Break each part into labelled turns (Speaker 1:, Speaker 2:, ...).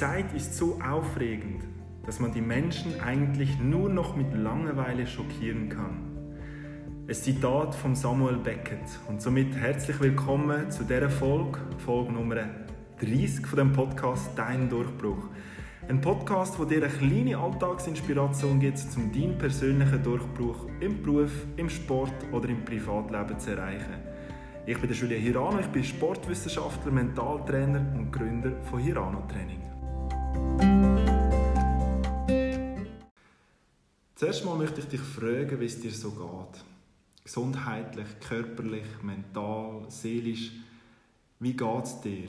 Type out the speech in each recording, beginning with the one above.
Speaker 1: Zeit ist so aufregend, dass man die Menschen eigentlich nur noch mit Langeweile schockieren kann. Ein Zitat von Samuel Beckett und somit herzlich willkommen zu dieser Folge, Folge Nummer 30 von dem Podcast Dein Durchbruch. Ein Podcast, wo dir eine kleine Alltagsinspiration gibt, um deinen persönlichen Durchbruch im Beruf, im Sport oder im Privatleben zu erreichen. Ich bin der Julia Hirano, ich bin Sportwissenschaftler, Mentaltrainer und Gründer von Hirano Training. Zuerst mal möchte ich dich fragen, wie es dir so geht. Gesundheitlich, körperlich, mental, seelisch. Wie geht es dir?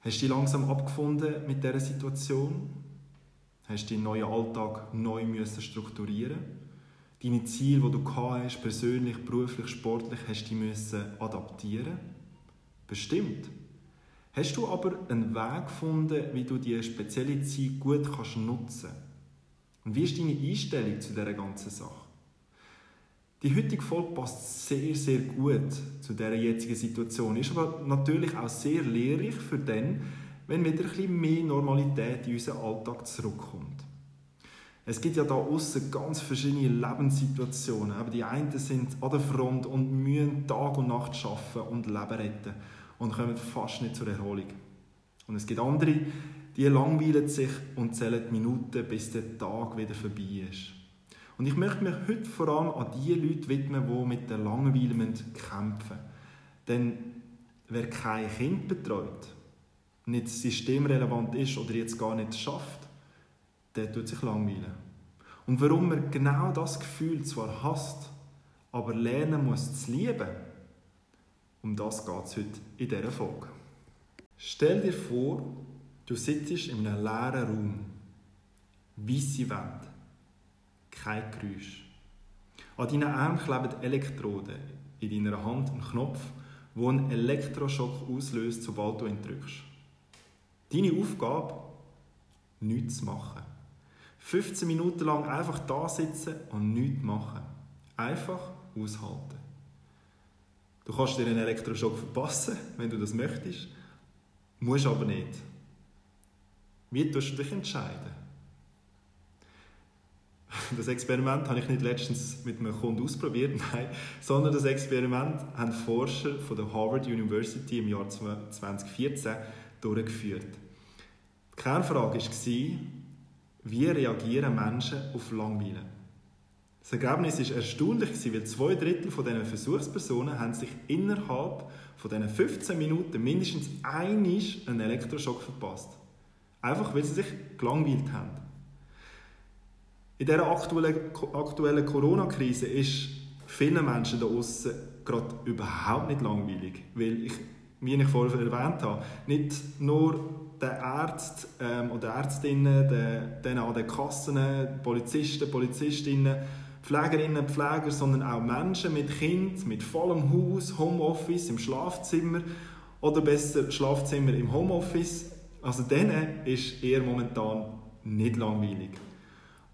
Speaker 1: Hast du dich langsam abgefunden mit dieser Situation? Hast du deinen neuen Alltag neu müssen strukturieren Deine Ziele, die du hast, persönlich, beruflich, sportlich, hast du müssen adaptieren Bestimmt. Hast du aber einen Weg gefunden, wie du diese spezielle Zeit gut kannst nutzen kannst? Und wie ist deine Einstellung zu dieser ganzen Sache? Die heutige Folge passt sehr, sehr gut zu dieser jetzigen Situation, ist aber natürlich auch sehr lehrreich für den, wenn wieder ein bisschen mehr Normalität in unseren Alltag zurückkommt. Es gibt ja da außen ganz verschiedene Lebenssituationen. Aber die einen sind an der Front und müssen Tag und Nacht arbeiten und Leben retten und kommen fast nicht zur Erholung. Und es gibt andere, die langweilen sich und zählen Minuten, bis der Tag wieder vorbei ist. Und ich möchte mich heute vor allem an die Leute widmen, die mit der Langeweile kämpfen Denn wer kein Kind betreut, nicht systemrelevant ist oder jetzt gar nicht schafft, der tut sich langweilen. Und warum man genau das Gefühl zwar hasst, aber lernen muss zu lieben, um das geht es heute in dieser Folge. Stell dir vor, du sitzt in einem leeren Raum. Weisse Wände kein Geräusch. An deinen Armen kleben Elektroden, in deiner Hand ein Knopf, der einen Elektroschock auslöst, sobald du ihn drückst. Deine Aufgabe? Nichts zu machen. 15 Minuten lang einfach da sitzen und nichts machen. Einfach aushalten. Du kannst dir einen Elektroschock verpassen, wenn du das möchtest, musst aber nicht. Wie tust du dich entscheiden? Das Experiment habe ich nicht letztens mit einem Kunden ausprobiert, nein, sondern das Experiment haben Forscher von der Harvard University im Jahr 2014 durchgeführt. Die Kernfrage war, wie reagieren Menschen auf Langweile? Das Ergebnis war erstaunlich, weil zwei Drittel von diesen Versuchspersonen haben sich innerhalb von diesen 15 Minuten mindestens einmal einen Elektroschock verpasst. Einfach, weil sie sich gelangweilt haben. In dieser aktuellen, Corona-Krise ist vielen Menschen da außen gerade überhaupt nicht langweilig, weil ich, wie ich vorher erwähnt habe, nicht nur den Ärzten ähm, oder Ärztinnen, den, den an den Kassen, Polizisten, Polizistinnen, Pflegerinnen, Pfleger, sondern auch Menschen mit Kind, mit vollem Haus, Homeoffice im Schlafzimmer oder besser Schlafzimmer im Homeoffice. Also denen ist eher momentan nicht langweilig.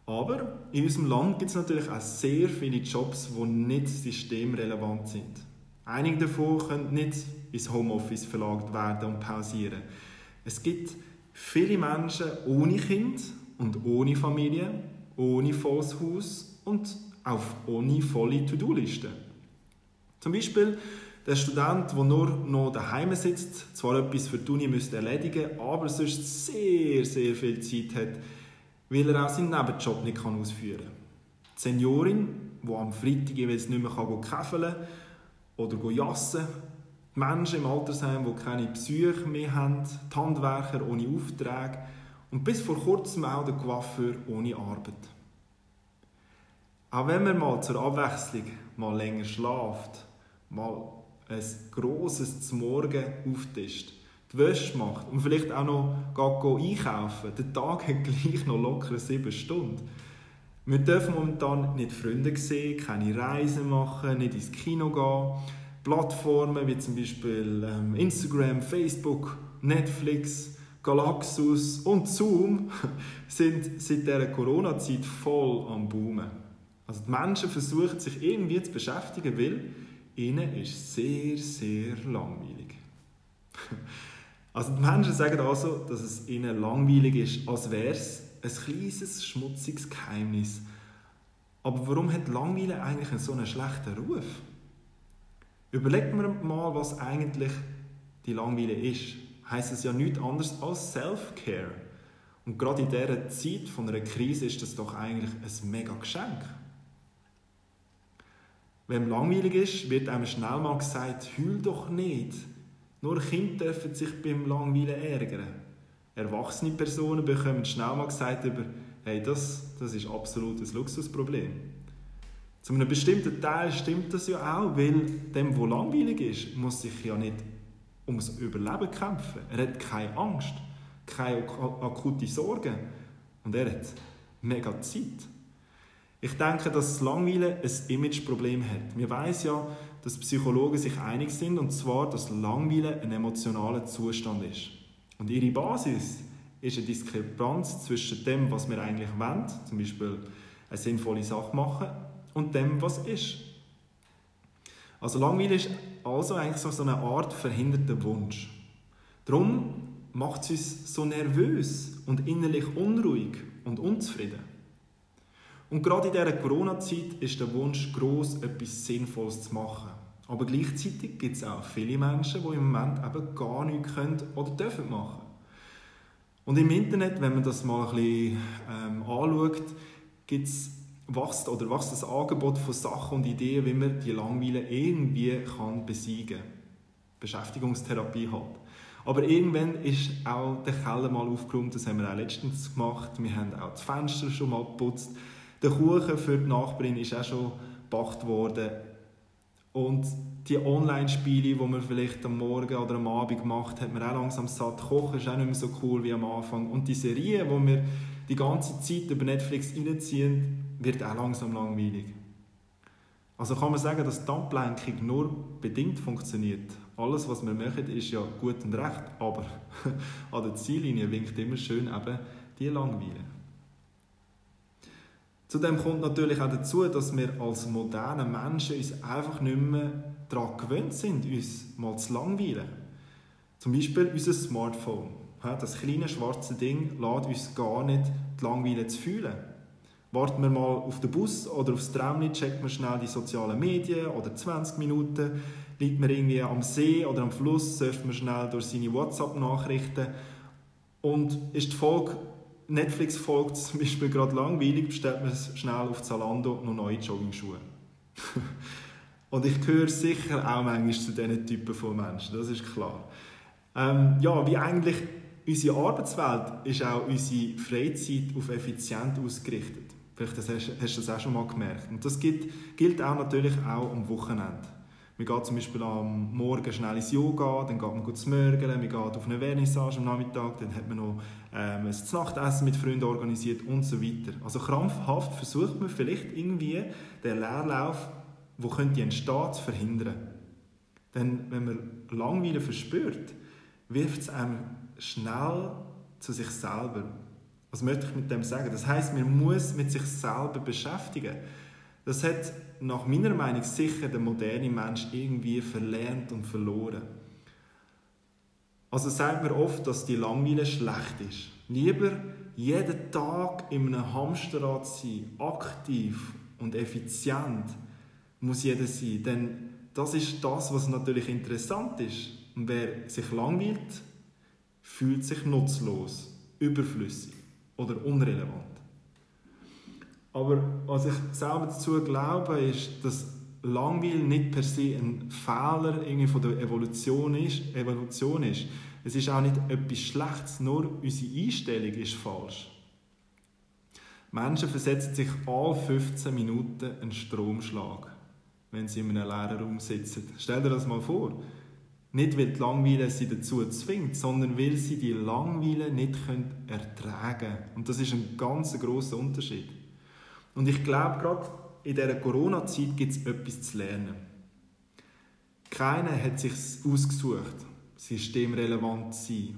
Speaker 1: Aber in unserem Land gibt es natürlich auch sehr viele Jobs, die nicht systemrelevant sind. Einige davon können nicht ins Homeoffice verlagert werden und pausieren. Es gibt viele Menschen ohne Kind und ohne Familie, ohne volles Haus und auch ohne volle To-Do-Liste. Zum Beispiel der Student, der nur noch daheim sitzt, zwar etwas für die Uni müsste erledigen, aber sonst sehr, sehr viel Zeit hat, weil er auch seinen Nebenjob nicht ausführen kann. Die Seniorin, die am Freitag jeweils nicht mehr käfeln kann oder jassen die Menschen im Altersheim, die keine Psyche mehr haben, die Handwerker ohne Aufträge und bis vor kurzem auch der Coiffeur ohne Arbeit. Auch wenn man mal zur Abwechslung mal länger schlaft, mal ein grosses zum Morgen auftischt, die Wäsche macht und vielleicht auch noch geht einkaufen, der Tag hat gleich noch locker sieben Stunden. Wir dürfen momentan nicht Freunde sehen, keine Reisen machen, nicht ins Kino gehen. Plattformen wie zum Beispiel ähm, Instagram, Facebook, Netflix, Galaxus und Zoom sind seit dieser Corona-Zeit voll am Boomen. Also die Menschen versuchen sich irgendwie zu beschäftigen, weil ihnen ist sehr, sehr langweilig. Also die Menschen sagen also, dass es ihnen langweilig ist, als wäre es ein kleines, schmutziges Geheimnis. Aber warum hat Langweile eigentlich so einen schlechten Ruf? Überlegt man mal, was eigentlich die Langweile ist. Heißt es ja nichts anderes als Self-Care. Und gerade in dieser Zeit von einer Krise ist das doch eigentlich ein mega Geschenk. Wenn langweilig ist, wird einem schnell mal gesagt, heul doch nicht. Nur Kinder dürfen sich beim Langweilen ärgern. Erwachsene Personen bekommen schnell mal gesagt über, hey, das, das ist absolut ein Luxusproblem. Zu einem bestimmten Teil stimmt das ja auch, weil dem, wo langweilig ist, muss sich ja nicht ums Überleben kämpfen. Er hat keine Angst, keine akute Sorgen und er hat mega Zeit. Ich denke, dass das Langweilen ein Imageproblem hat. Wir weiß ja, dass Psychologen sich einig sind, und zwar, dass Langweilen ein emotionaler Zustand ist. Und ihre Basis ist eine Diskrepanz zwischen dem, was wir eigentlich wollen, zum Beispiel eine sinnvolle Sache machen, und dem, was ist. Also Langweile ist also eigentlich so eine Art verhinderter Wunsch. Darum macht es uns so nervös und innerlich unruhig und unzufrieden. Und gerade in dieser Corona-Zeit ist der Wunsch groß, etwas Sinnvolles zu machen. Aber gleichzeitig gibt es auch viele Menschen, die im Moment eben gar nichts können oder dürfen machen. Und im Internet, wenn man das mal ein bisschen ähm, anschaut, gibt's wächst oder wächst das Angebot von Sachen und Ideen, wie man die Langweile irgendwie kann besiegen kann. Beschäftigungstherapie halt. Aber irgendwann ist auch der Keller mal aufgeräumt, das haben wir auch letztens gemacht. Wir haben auch das Fenster schon mal geputzt. Der Kuchen für die Nachbarin ist auch schon gebacken worden. Und die Online-Spiele, die man vielleicht am Morgen oder am Abend macht, hat man auch langsam satt. Kochen ist auch nicht mehr so cool wie am Anfang. Und die Serien, die wir die ganze Zeit über Netflix reinziehen, wird auch langsam langweilig. Also kann man sagen, dass die Ablenkung nur bedingt funktioniert. Alles, was wir machen, ist ja gut und recht, aber an der Ziellinie winkt immer schön eben die Langweile. Zudem kommt natürlich auch dazu, dass wir als moderne Menschen uns einfach nicht mehr daran gewöhnt sind, uns mal zu langweilen. Zum Beispiel unser Smartphone. Das kleine schwarze Ding lässt uns gar nicht die Langweile zu fühlen. Warten wir mal auf den Bus oder aufs Tram, checkt man schnell die sozialen Medien oder 20 Minuten. Liegt man irgendwie am See oder am Fluss, surft man schnell durch seine WhatsApp-Nachrichten. Und ist die Folge, Netflix-Folge zum Beispiel gerade langweilig, bestellt man schnell auf Zalando noch neue Jogging-Schuhe. Und ich gehöre sicher auch manchmal zu diesen Typen von Menschen, das ist klar. Ähm, ja, wie eigentlich unsere Arbeitswelt ist auch unsere Freizeit auf effizient ausgerichtet. Vielleicht hast, du das auch schon mal gemerkt. Und das gilt auch natürlich auch am Wochenende. Man geht zum Beispiel am Morgen schnell ins Yoga, dann geht man gut smörgeln, man geht auf eine Vernissage am Nachmittag, dann hat man noch ähm, ein Nachtessen mit Freunden organisiert und so weiter. Also krampfhaft versucht man vielleicht irgendwie den Leerlauf, der könnte entstehen, zu verhindern. Denn wenn man Langweile verspürt, wirft es einem schnell zu sich selber. Was möchte ich mit dem sagen? Das heißt, man muss mit sich selber beschäftigen. Das hat nach meiner Meinung sicher der moderne Mensch irgendwie verlernt und verloren. Also sagt man oft, dass die Langweile schlecht ist. Lieber jeden Tag in einem Hamsterrad sein, aktiv und effizient muss jeder sein. Denn das ist das, was natürlich interessant ist. Und wer sich langweilt, fühlt sich nutzlos, überflüssig oder unrelevant. Aber was ich selber dazu glaube, ist, dass Langweil nicht per se ein Fehler irgendwie von der Evolution ist, Evolution ist. Es ist auch nicht etwas Schlechtes, nur unsere Einstellung ist falsch. Menschen versetzen sich alle 15 Minuten einen Stromschlag, wenn sie in einem leeren Raum sitzen. Stell dir das mal vor. Nicht, weil die Langweile sie dazu zwingt, sondern weil sie die Langweile nicht ertragen können. Und das ist ein ganz grosser Unterschied. Und ich glaube, gerade in dieser Corona-Zeit gibt es etwas zu lernen. Keiner hat sich ausgesucht, systemrelevant zu sein.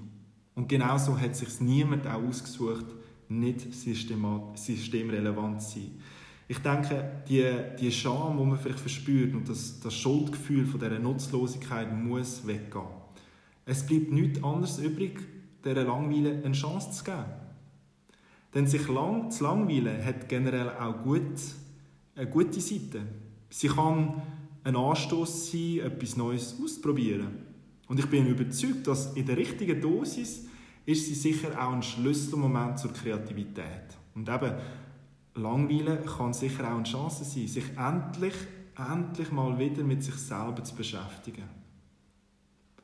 Speaker 1: Und genauso hat sich niemand auch ausgesucht, nicht systemrelevant zu sein. Ich denke, die, die Scham, die man vielleicht verspürt und das, das Schuldgefühl von dieser Nutzlosigkeit muss weggehen. Es bleibt nichts anderes übrig, dieser Langweile eine Chance zu geben. Denn sich lang, zu langweilen hat generell auch gut, eine gute Seite. Sie kann ein Anstoß sein, etwas Neues auszuprobieren. Und ich bin überzeugt, dass in der richtigen Dosis ist sie sicher auch ein Schlüsselmoment zur Kreativität. Und eben, Langweilen kann sicher auch eine Chance sein, sich endlich, endlich mal wieder mit sich selber zu beschäftigen.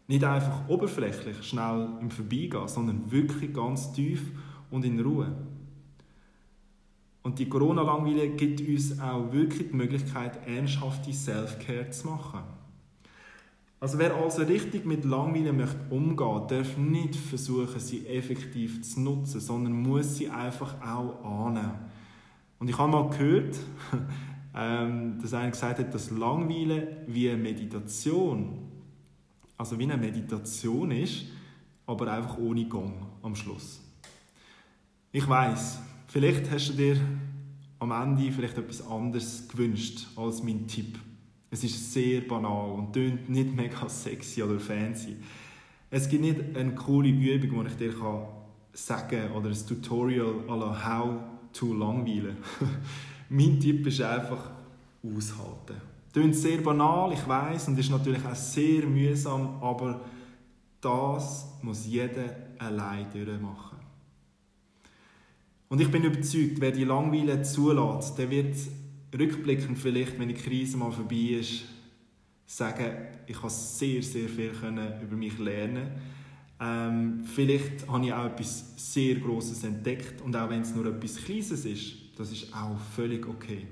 Speaker 1: Nicht einfach oberflächlich, schnell im Vorbeigehen, sondern wirklich ganz tief und in Ruhe. Und die Corona-Langweile gibt uns auch wirklich die Möglichkeit, ernsthafte Self-Care zu machen. Also wer also richtig mit Langweile möchte umgehen, darf nicht versuchen, sie effektiv zu nutzen, sondern muss sie einfach auch annehmen. Und ich habe mal gehört, ähm, dass einer gesagt hat, dass Langweile wie eine Meditation, also wie eine Meditation ist, aber einfach ohne Gong am Schluss. Ich weiß, vielleicht hast du dir am Ende vielleicht etwas anderes gewünscht als mein Tipp. Es ist sehr banal und tönt nicht mega sexy oder fancy. Es gibt nicht eine coole Übung, die ich dir sagen kann oder ein Tutorial à la How to langweilen. mein Tipp ist einfach aushalten. Tönt sehr banal, ich weiß, und ist natürlich auch sehr mühsam, aber das muss jeder allein durchmachen. Und ich bin überzeugt, wer die Langweile zulässt, der wird rückblickend vielleicht, wenn die Krise mal vorbei ist, sagen, ich habe sehr, sehr viel über mich lernen. Ähm, vielleicht habe ich auch etwas sehr Grosses entdeckt und auch wenn es nur etwas Kleines ist, das ist auch völlig okay.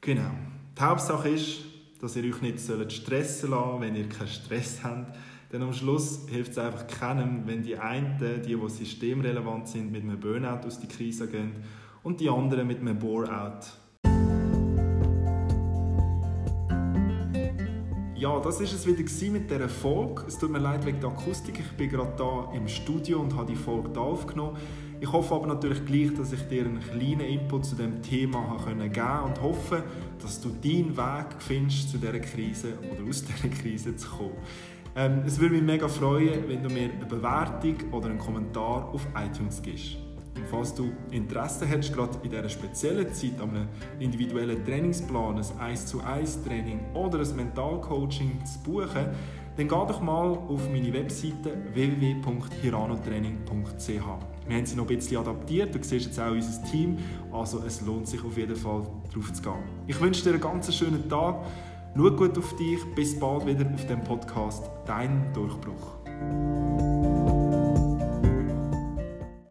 Speaker 1: Genau. Die Hauptsache ist, dass ihr euch nicht stressen lasst, wenn ihr keinen Stress habt. Denn am Schluss hilft es einfach keinem, wenn die einen, die, die systemrelevant sind, mit einem Burnout aus der Krise gehen und die anderen mit einem Bore-out. Ja, das war es wieder mit dieser Folge. Es tut mir leid wegen der Akustik. Ich bin gerade hier im Studio und habe die Folge hier aufgenommen. Ich hoffe aber natürlich gleich, dass ich dir einen kleinen Input zu dem Thema geben konnte und hoffe, dass du deinen Weg findest, zu dieser Krise oder aus dieser Krise zu kommen. Ähm, es würde mich mega freuen, wenn du mir eine Bewertung oder einen Kommentar auf iTunes gibst. Und falls du Interesse hast, gerade in dieser speziellen Zeit an einem individuellen Trainingsplan, ein 1 zu 1 Training oder ein Mentalcoaching zu buchen, dann geh doch mal auf meine Webseite www.hiranotraining.ch. Wir haben sie noch ein bisschen adaptiert, du siehst jetzt auch unser Team, also es lohnt sich auf jeden Fall drauf zu gehen. Ich wünsche dir einen ganz schönen Tag, Schau gut auf dich, bis bald wieder auf dem Podcast Dein Durchbruch.